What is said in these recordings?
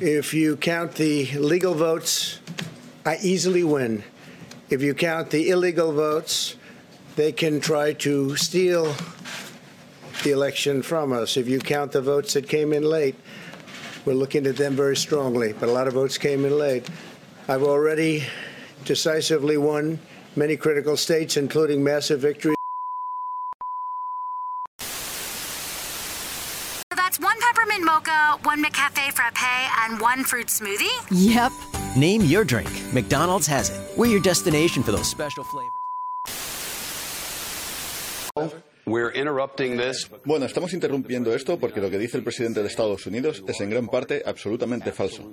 If you count the legal votes, I easily win. If you count the illegal votes, they can try to steal the election from us. If you count the votes that came in late, we're looking at them very strongly, but a lot of votes came in late. I've already decisively won many critical states, including massive victories. Frappe, and one fruit smoothie? Yep. Name your drink. McDonald's has it. We're your destination for those special flavors. We're interrupting this. Bueno, estamos interrumpiendo esto porque lo que dice el presidente de Estados Unidos es en gran parte absolutamente falso.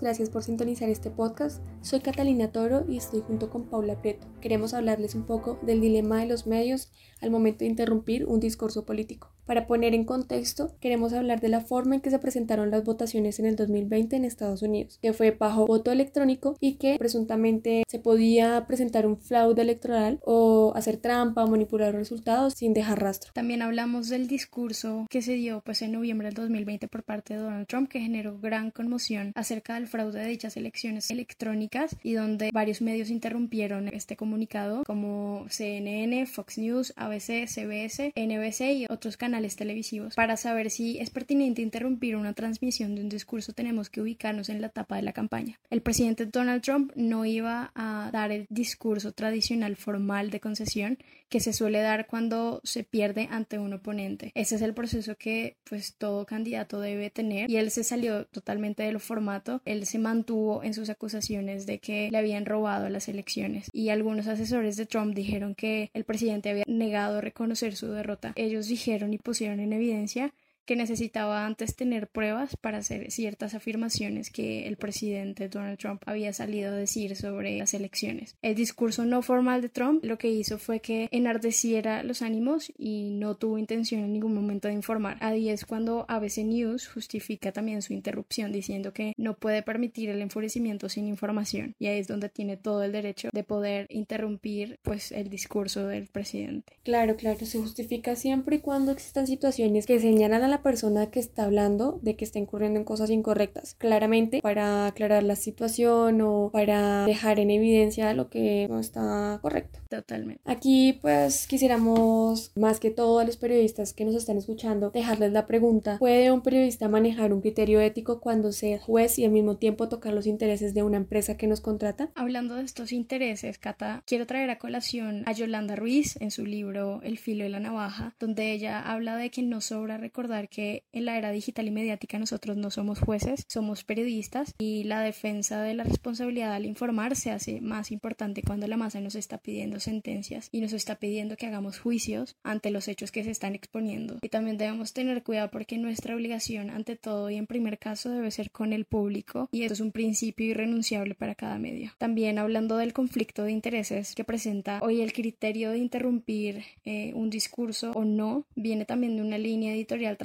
Gracias por sintonizar este podcast. Soy Catalina Toro y estoy junto con Paula Prieto. Queremos hablarles un poco del dilema de los medios al momento de interrumpir un discurso político. Para poner en contexto, queremos hablar de la forma en que se presentaron las votaciones en el 2020 en Estados Unidos, que fue bajo voto electrónico y que presuntamente se podía presentar un fraude electoral o hacer trampa o manipular resultados sin dejar rastro. También hablamos del discurso que se dio pues en noviembre del 2020 por parte de Donald Trump que generó gran conmoción acerca del fraude de dichas elecciones electrónicas y donde varios medios interrumpieron este comunicado como CNN, Fox News, ABC, CBS, NBC y otros canales televisivos. Para saber si es pertinente interrumpir una transmisión de un discurso tenemos que ubicarnos en la etapa de la campaña. El presidente Donald Trump no iba a dar el discurso tradicional formal de concesión que se suele dar cuando se pierde ante un oponente. Ese es el proceso que pues todo candidato debe tener y él se salió totalmente del formato. Él se mantuvo en sus acusaciones de que le habían robado las elecciones y algunos asesores de Trump dijeron que el presidente había negado reconocer su derrota. Ellos dijeron y pusieron en evidencia que necesitaba antes tener pruebas para hacer ciertas afirmaciones que el presidente Donald Trump había salido a decir sobre las elecciones. El discurso no formal de Trump lo que hizo fue que enardeciera los ánimos y no tuvo intención en ningún momento de informar. Ahí es cuando ABC News justifica también su interrupción diciendo que no puede permitir el enfurecimiento sin información y ahí es donde tiene todo el derecho de poder interrumpir pues el discurso del presidente. Claro, claro, se justifica siempre y cuando existan situaciones que señalan a la persona que está hablando de que está incurriendo en cosas incorrectas. Claramente para aclarar la situación o para dejar en evidencia lo que no está correcto. Totalmente. Aquí pues quisiéramos más que todo a los periodistas que nos están escuchando dejarles la pregunta, ¿puede un periodista manejar un criterio ético cuando sea juez y al mismo tiempo tocar los intereses de una empresa que nos contrata? Hablando de estos intereses, Cata, quiero traer a colación a Yolanda Ruiz en su libro El filo y la navaja, donde ella habla de que no sobra recordar que en la era digital y mediática nosotros no somos jueces, somos periodistas y la defensa de la responsabilidad al informar se hace más importante cuando la masa nos está pidiendo sentencias y nos está pidiendo que hagamos juicios ante los hechos que se están exponiendo. Y también debemos tener cuidado porque nuestra obligación ante todo y en primer caso debe ser con el público y esto es un principio irrenunciable para cada medio. También hablando del conflicto de intereses que presenta hoy el criterio de interrumpir eh, un discurso o no viene también de una línea editorial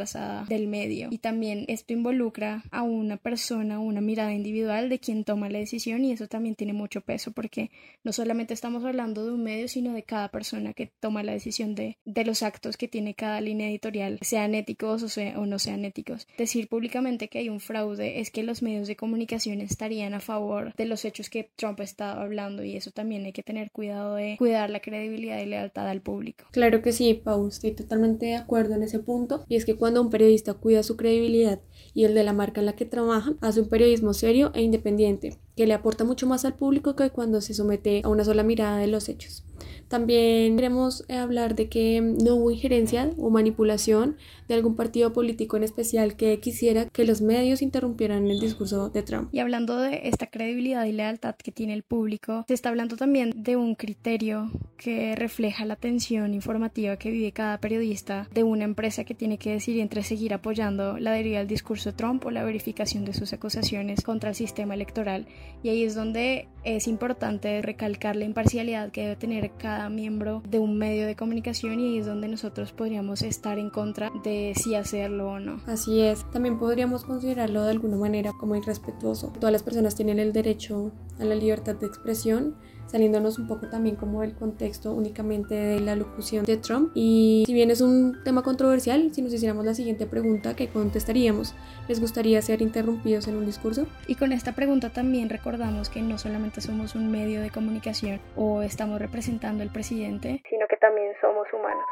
del medio y también esto involucra a una persona, una mirada individual de quien toma la decisión y eso también tiene mucho peso porque no solamente estamos hablando de un medio sino de cada persona que toma la decisión de, de los actos que tiene cada línea editorial, sean éticos o, sea, o no sean éticos. Decir públicamente que hay un fraude es que los medios de comunicación estarían a favor de los hechos que Trump estaba hablando y eso también hay que tener cuidado de cuidar la credibilidad y lealtad al público. Claro que sí, Pau, estoy totalmente de acuerdo en ese punto y es que cuando un periodista cuida su credibilidad y el de la marca en la que trabaja, hace un periodismo serio e independiente que le aporta mucho más al público que cuando se somete a una sola mirada de los hechos. También queremos hablar de que no hubo injerencia o manipulación de algún partido político en especial que quisiera que los medios interrumpieran el discurso de Trump. Y hablando de esta credibilidad y lealtad que tiene el público, se está hablando también de un criterio que refleja la tensión informativa que vive cada periodista de una empresa que tiene que decidir entre seguir apoyando la deriva del discurso de Trump o la verificación de sus acusaciones contra el sistema electoral. Y ahí es donde es importante recalcar la imparcialidad que debe tener cada miembro de un medio de comunicación y es donde nosotros podríamos estar en contra de si hacerlo o no. Así es, también podríamos considerarlo de alguna manera como irrespetuoso. Todas las personas tienen el derecho a la libertad de expresión, saliéndonos un poco también como del contexto únicamente de la locución de Trump. Y si bien es un tema controversial, si nos hiciéramos la siguiente pregunta, ¿qué contestaríamos? ¿Les gustaría ser interrumpidos en un discurso? Y con esta pregunta también recordamos que no solamente somos un medio de comunicación o estamos representando al presidente, sino que también somos humanos.